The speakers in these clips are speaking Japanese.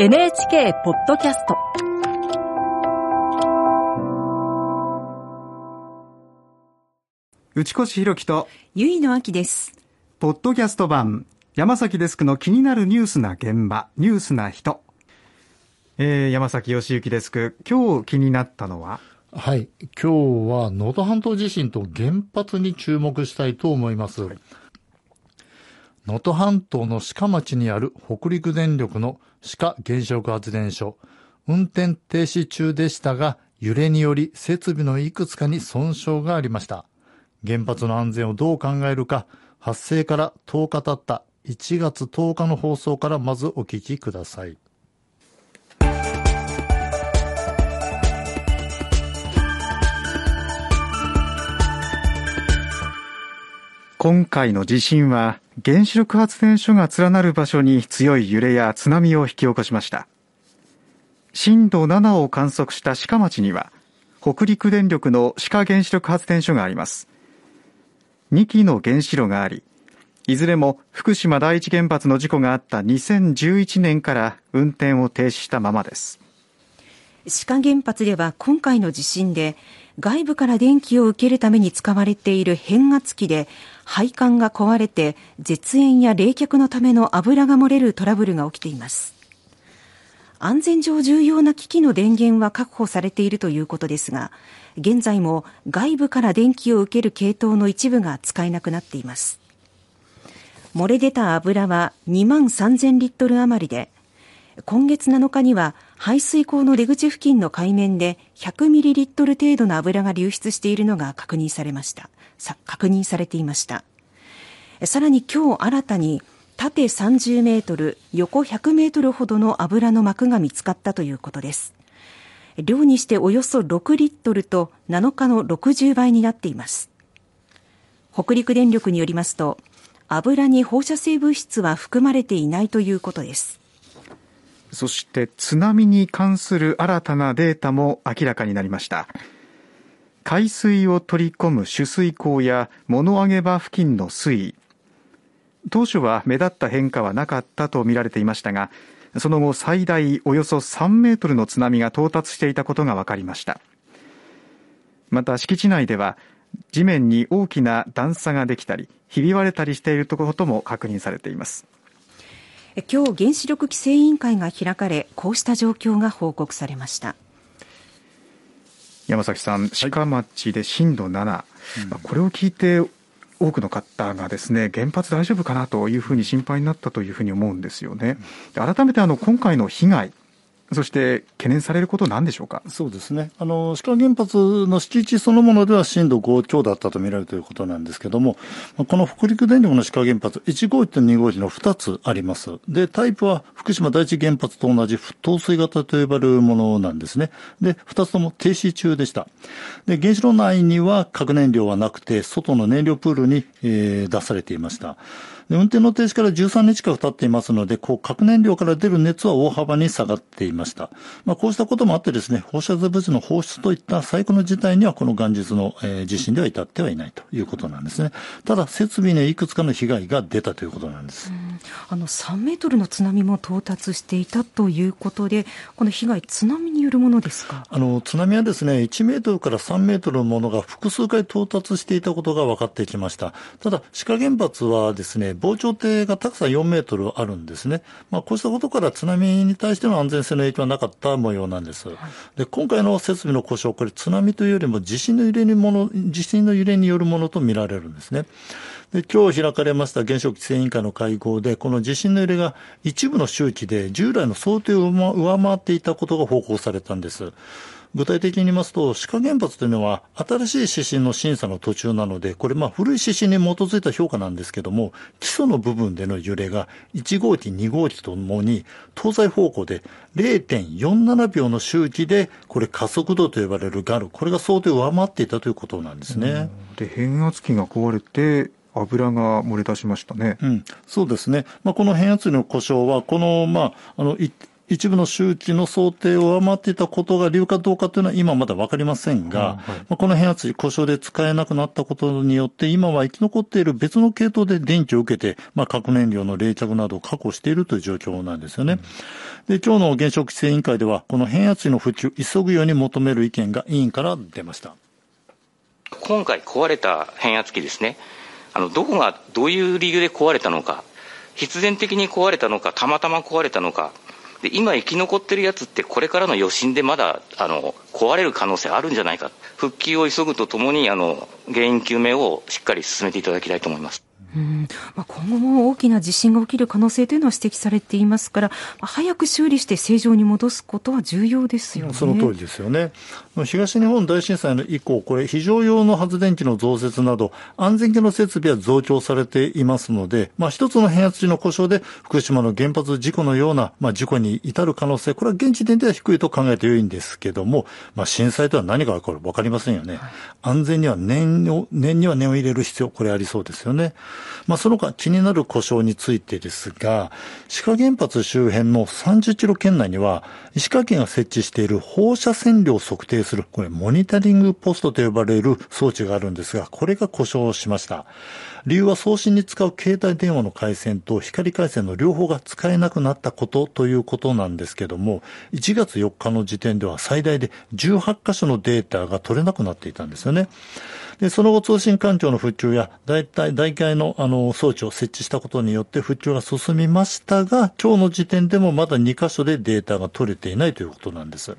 NHK ポッドキャスト内越弘樹とゆいのあきです。ポッドキャスト版山崎デスクの気になるニュースな現場ニュースな人、えー、山崎義之デスク今日気になったのは？はい。今日は能登半島地震と原発に注目したいと思います。能登半島の鹿町にある北陸電力の鹿原子力発電所。運転停止中でしたが、揺れにより設備のいくつかに損傷がありました。原発の安全をどう考えるか、発生から10日経った1月10日の放送からまずお聞きください。今回の地震は原子力発電所が連なる場所に強い揺れや津波を引き起こしました。震度7を観測した鹿町には北陸電力の鹿原子力発電所があります。2基の原子炉がありいずれも福島第一原発の事故があった2011年から運転を停止したままです。志賀原発では今回の地震で外部から電気を受けるために使われている変圧器で配管が壊れて絶縁や冷却のための油が漏れるトラブルが起きています。安全上重要な機器の電源は確保されているということですが現在も外部から電気を受ける系統の一部が使えなくなっています。漏れ出た油は2万3000リットル余りで今月7日には排水口の出口付近の海面で100ミリリットル程度の油が流出しているのが確認されました。確認されていました。さらに今日新たに縦30メートル、横100メートルほどの油の膜が見つかったということです。量にしておよそ6リットルと7日の60倍になっています。北陸電力によりますと、油に放射性物質は含まれていないということです。そして津波に関する新たなデータも明らかになりました。海水を取り込む取水口や物上げ場付近の水位。当初は目立った変化はなかったと見られていましたがその後最大およそ3メートルの津波が到達していたことが分かりました。また敷地内では地面に大きな段差ができたりひび割れたりしていることも確認されています。今日原子力規制委員会が開かれこうした状況が報告されました。山崎さん鹿町で震度7、はいこれを聞いて多くの方がですね原発大丈夫かなというふうに心配になったというふうに思うんですよね。改めてあの今回の被害そして懸念されることなんでしょうか？そうですね。あの、鹿原発の敷地そのものでは震度5強だったと見られるということなんですけども、この北陸電力の鹿原発、1号機と2号機の2つあります。で、タイプは福島第一原発と同じ沸騰水型と呼ばれるものなんですね。で、2つとも停止中でした。で、原子炉内には核燃料はなくて、外の燃料プールに、えー、出されていました。運転の停止から13日間経っていますので、こう、核燃料から出る熱は大幅に下がっていました。まあ、こうしたこともあってですね、放射性物質の放出といった最高の事態には、この元日の、えー、地震では至ってはいないということなんですね。ただ、設備にいくつかの被害が出たということなんです。あの、3メートルの津波も到達していたということで、この被害、津波によるものですか？あの、津波はですね、1メートルから3メートルのものが複数回到達していたことが分かってきました。ただ、志賀原発はですね、防潮堤が高さ4メートルあるんですね。まあ、こうしたことから津波に対しての安全性の影響はなかった模様なんです。で、今回の設備の故障、これ津波というよりも地震の揺れにもの、地震の揺れによるものと見られるんですね。で、今日開かれました原子力規制委員会の会合で、この地震の揺れが一部の周期で従来の想定を上回っていたことが報告されたんです。具体的に言いますと、志賀原発というのは新しい指針の審査の途中なので、これまあ古い指針に基づいた評価なんですけども、基礎の部分での揺れが1号機、2号機ともに東西方向で0.47秒の周期で、これ加速度と呼ばれるガル、これが想定を上回っていたということなんですね。で、変圧器が壊れて、油が漏れ出しましたね。うん、そうですね。まあ、この変圧器の故障は、この、まあ、あの、一部の周知の想定を上回っていたことが理由かどうかというのは今まだわかりませんが、はい、まあ、この変圧器故障で使えなくなったことによって、今は生き残っている別の系統で電気を受けて、まあ、核燃料の冷却などを確保しているという状況なんですよね。で、今日の原子力規制委員会では、この変圧器の復旧、急ぐように求める意見が委員から出ました。今回壊れた変圧器ですね。あの、どこがどういう理由で壊れたのか、必然的に壊れたのか、たまたま壊れたのか、で今生き残ってるやつってこれからの余震でまだあの壊れる可能性あるんじゃないか復旧を急ぐとともにあの原因究明をしっかり進めていただきたいと思います。うんまあ、今後も大きな地震が起きる可能性というのは指摘されていますから、まあ、早く修理して正常に戻すことは重要ですよね。その通りですよね。東日本大震災の以降、これ非常用の発電機の増設など、安全系の設備は増強されていますので、まあ、一つの変圧器の故障で福島の原発事故のような、まあ、事故に至る可能性、これは現時点では低いと考えてよいんですけども、まあ、震災とは何が起こるか分かりませんよね。はい、安全には念を、念には念を入れる必要、これありそうですよね。まあ、その他気になる故障についてですが、志賀原発周辺の30キロ圏内には、石川県が設置している放射線量を測定する、これモニタリングポストと呼ばれる装置があるんですが、これが故障しました。理由は送信に使う携帯電話の回線と光回線の両方が使えなくなったことということなんですけども、1月4日の時点では最大で18箇所のデータが取れなくなっていたんですよね。で、その後通信環境の復旧や、大体、大体のあの装置を設置したことによって復旧が進みましたが、今日の時点でもまだ2箇所でデータが取れていないということなんです。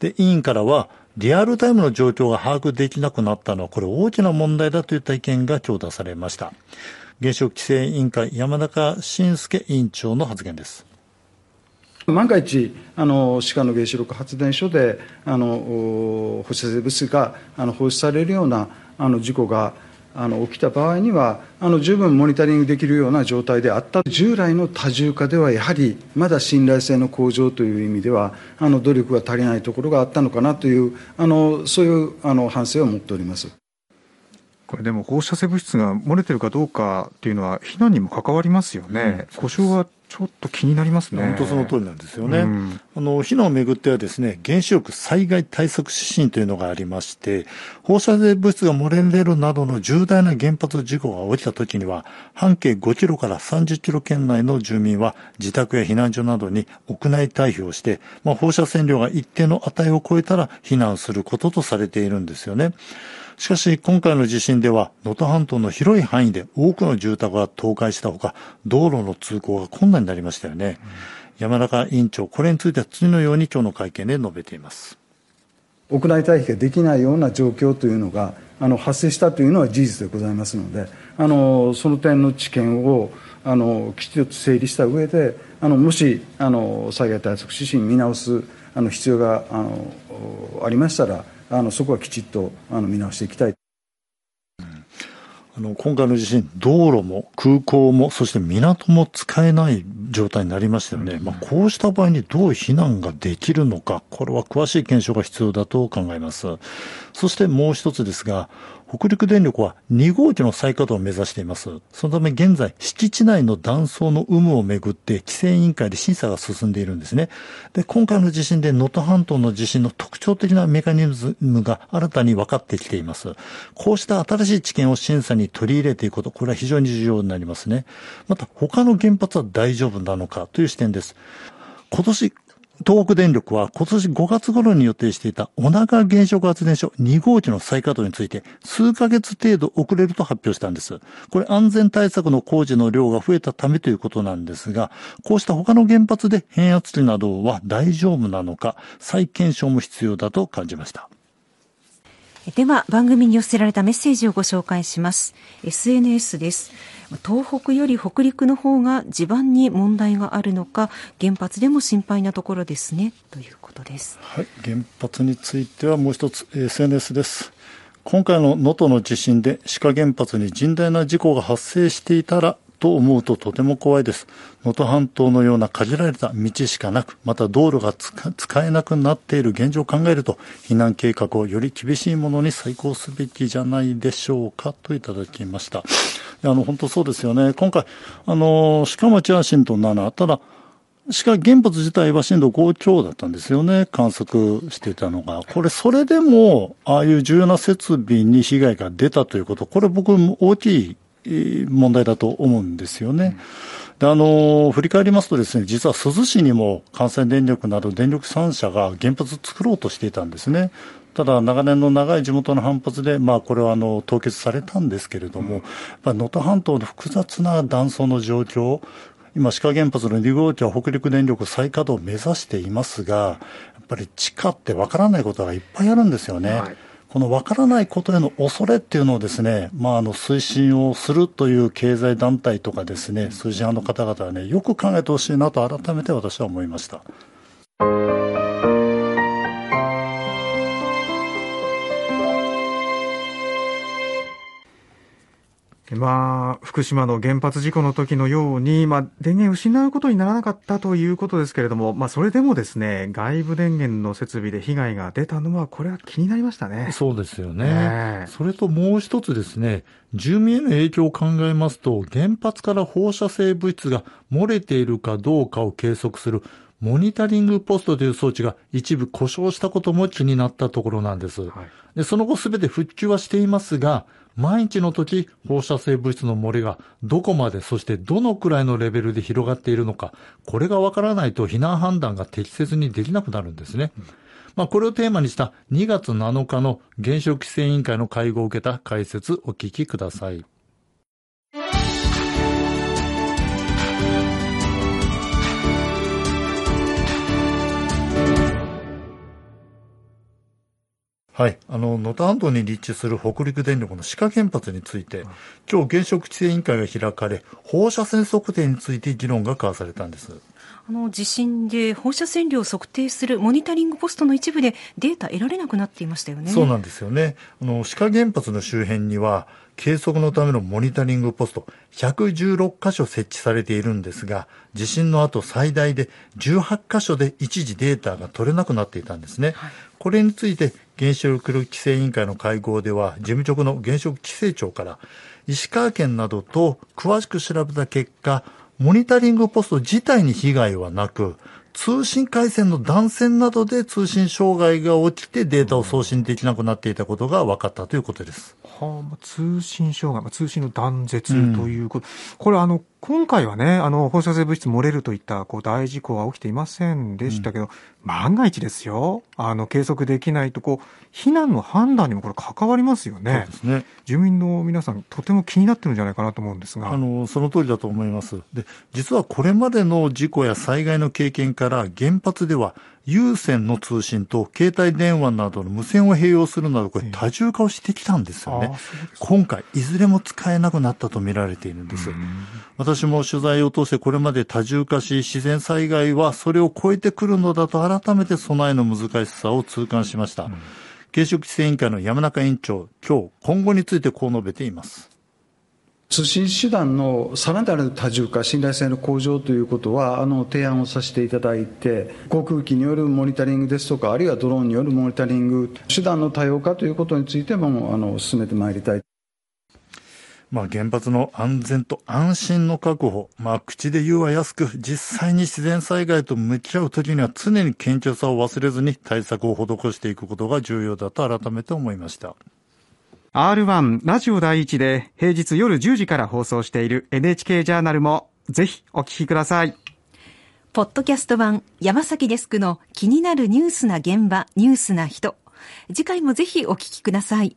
で、委員からは、リアルタイムの状況が把握できなくなったのは、これ大きな問題だといった意見が強打されました。原子力規制委員会山中伸介委員長の発言です。万が一、あの歯科の原子力発電所であの放射性物質があの放出されるようなあの事故があの起きた場合にはあの十分モニタリングできるような状態であった。従来の多重化ではやはりまだ信頼性の向上という意味ではあの努力が足りないところがあったのかなというあのそういうあの反省を持っております。これでも放射性物質が漏れてるかどうかっていうのは避難にも関わりますよね、うん、故障はちょっと気になりますね。本当その通りなんですよね。うん、あの、避難をめぐってはですね、原子力災害対策指針というのがありまして、放射性物質が漏れ出るなどの重大な原発事故が起きた時には、半径5キロから30キロ圏内の住民は自宅や避難所などに屋内退避をして、まあ、放射線量が一定の値を超えたら避難することとされているんですよね。しかし今回の地震では能登半島の広い範囲で多くの住宅が倒壊したほか道路の通行が困難になりましたよね、うん、山中委員長これについては次のように今日の会見で述べています。屋内退避ができないような状況というのがあの発生したというのは事実でございますのであのその点の知見をあのきちんと整理した上であのもしあの災害対策指針見直すあの必要があのありましたらあのそこはきちっとあの見直していきたい。あの今回の地震、道路も空港も、そして港も使えない状態になりましたよね。まあ、こうした場合にどう避難ができるのか、これは詳しい検証が必要だと考えます。そしてもう一つですが、北陸電力は2号機の再稼働を目指しています。そのため現在、敷地内の断層の有無をめぐって規制委員会で審査が進んでいるんですね。で、今回の地震で能登半島の地震の特徴的なメカニズムが新たに分かってきています。こうした新しい知見を審査に取り入れていくこと、これは非常に重要になりますね。また、他の原発は大丈夫なのかという視点です。今年東北電力は今年5月頃に予定していた小長原子力発電所2号機の再稼働について数ヶ月程度遅れると発表したんです。これ安全対策の工事の量が増えたためということなんですが、こうした他の原発で変圧器などは大丈夫なのか再検証も必要だと感じました。では番組に寄せられたメッセージをご紹介します。SNS です。東北より北陸の方が地盤に問題があるのか原発でも心配なところですね。ということです。はい。原発についてはもう一つ SNS です。今回の能登の地震で志賀原発に甚大な事故が発生していたらと思うととても怖いです。能登半島のような限られた道しかなく、また道路が使えなくなっている現状を考えると、避難計画をより厳しいものに再考すべきじゃないでしょうかといただきました。あの、本当そうですよね。今回、あの、鹿町は震度7、ただ、しか原発自体は震度5強だったんですよね、観測していたのが。これ、それでも、ああいう重要な設備に被害が出たということ、これ僕、大きい問題だと思うんですよね。で、あの、振り返りますとですね、実は珠洲市にも関西電力など電力3社が原発を作ろうとしていたんですね。ただ、長年の長い地元の反発で、まあ、これはあの凍結されたんですけれども、能登半島の複雑な断層の状況、今、志賀原発の2号機は北陸電力再稼働を目指していますが、やっぱり地下ってわからないことがいっぱいあるんですよね。はいこのわからないことへの恐れっていうのをですね、まあ、あの、推進をするという経済団体とかですね、数字派の方々はね、よく考えてほしいなと改めて私は思いました。福島の原発事故の時のように、まあ、電源を失うことにならなかったということですけれども、まあ、それでもですね、外部電源の設備で被害が出たのは、これは気になりましたね。そうですよね。えー、それともう一つですね、住民への影響を考えますと、原発から放射性物質が漏れているかどうかを計測するモニタリングポストという装置が一部故障したことも気になったところなんです。はい、でその後すべて復旧はしていますが、毎日の時、放射性物質の漏れがどこまで、そしてどのくらいのレベルで広がっているのか、これがわからないと避難判断が適切にできなくなるんですね。まあ、これをテーマにした2月7日の原子力規制委員会の会合を受けた解説お聞きください。はい。あの、能登半島に立地する北陸電力の志賀原発について、今日原子力規制委員会が開かれ、放射線測定について議論が交わされたんです。あの地震で放射線量を測定するモニタリングポストの一部でデータ得られなくなっていましたよね。そうなんですよね。あの、志賀原発の周辺には、計測のためのモニタリングポスト116箇所設置されているんですが、地震の後最大で18箇所で一時データが取れなくなっていたんですね。はい、これについて原子力規制委員会の会合では、事務局の原子力規制庁から、石川県などと詳しく調べた結果、モニタリングポスト自体に被害はなく、通信回線の断線などで通信障害が起きてデータを送信できなくなっていたことが分かったということです。はあ、通信障害、通信の断絶ということ、うん、これあの、今回はね、あの、放射性物質漏れるといったこう大事故は起きていませんでしたけど、うん、万が一ですよ、あの、計測できないと、こう、避難の判断にもこれ関わりますよね。そうですね。住民の皆さん、とても気になってるんじゃないかなと思うんですが。あの、その通りだと思います。で、実はこれまでの事故や災害の経験から、原発では有線の通信と携帯電話などの無線を併用するなど、これ多重化をしてきたんですよね。今回、いずれも使えなくなったと見られているんです。私も取材を通してこれまで多重化し、自然災害はそれを超えてくるのだと改めて備えの難しさを痛感しました。原子力規制委員会の山中委員長、今日、今後についてこう述べています。通信手段のさらなる多重化、信頼性の向上ということは、あの提案をさせていただいて、航空機によるモニタリングですとか、あるいはドローンによるモニタリング、手段の多様化ということについてもあの進めてまいりたい。まあ、原発の安全と安心の確保、まあ、口で言うは安く、実際に自然災害と向き合うときには常に謙虚さを忘れずに対策を施していくことが重要だと改めて思いました。R1 ラジオ第一で平日夜10時から放送している NHK ジャーナルもぜひお聞きください。ポッドキャスト版山崎デスクの気になるニュースな現場、ニュースな人。次回もぜひお聞きください。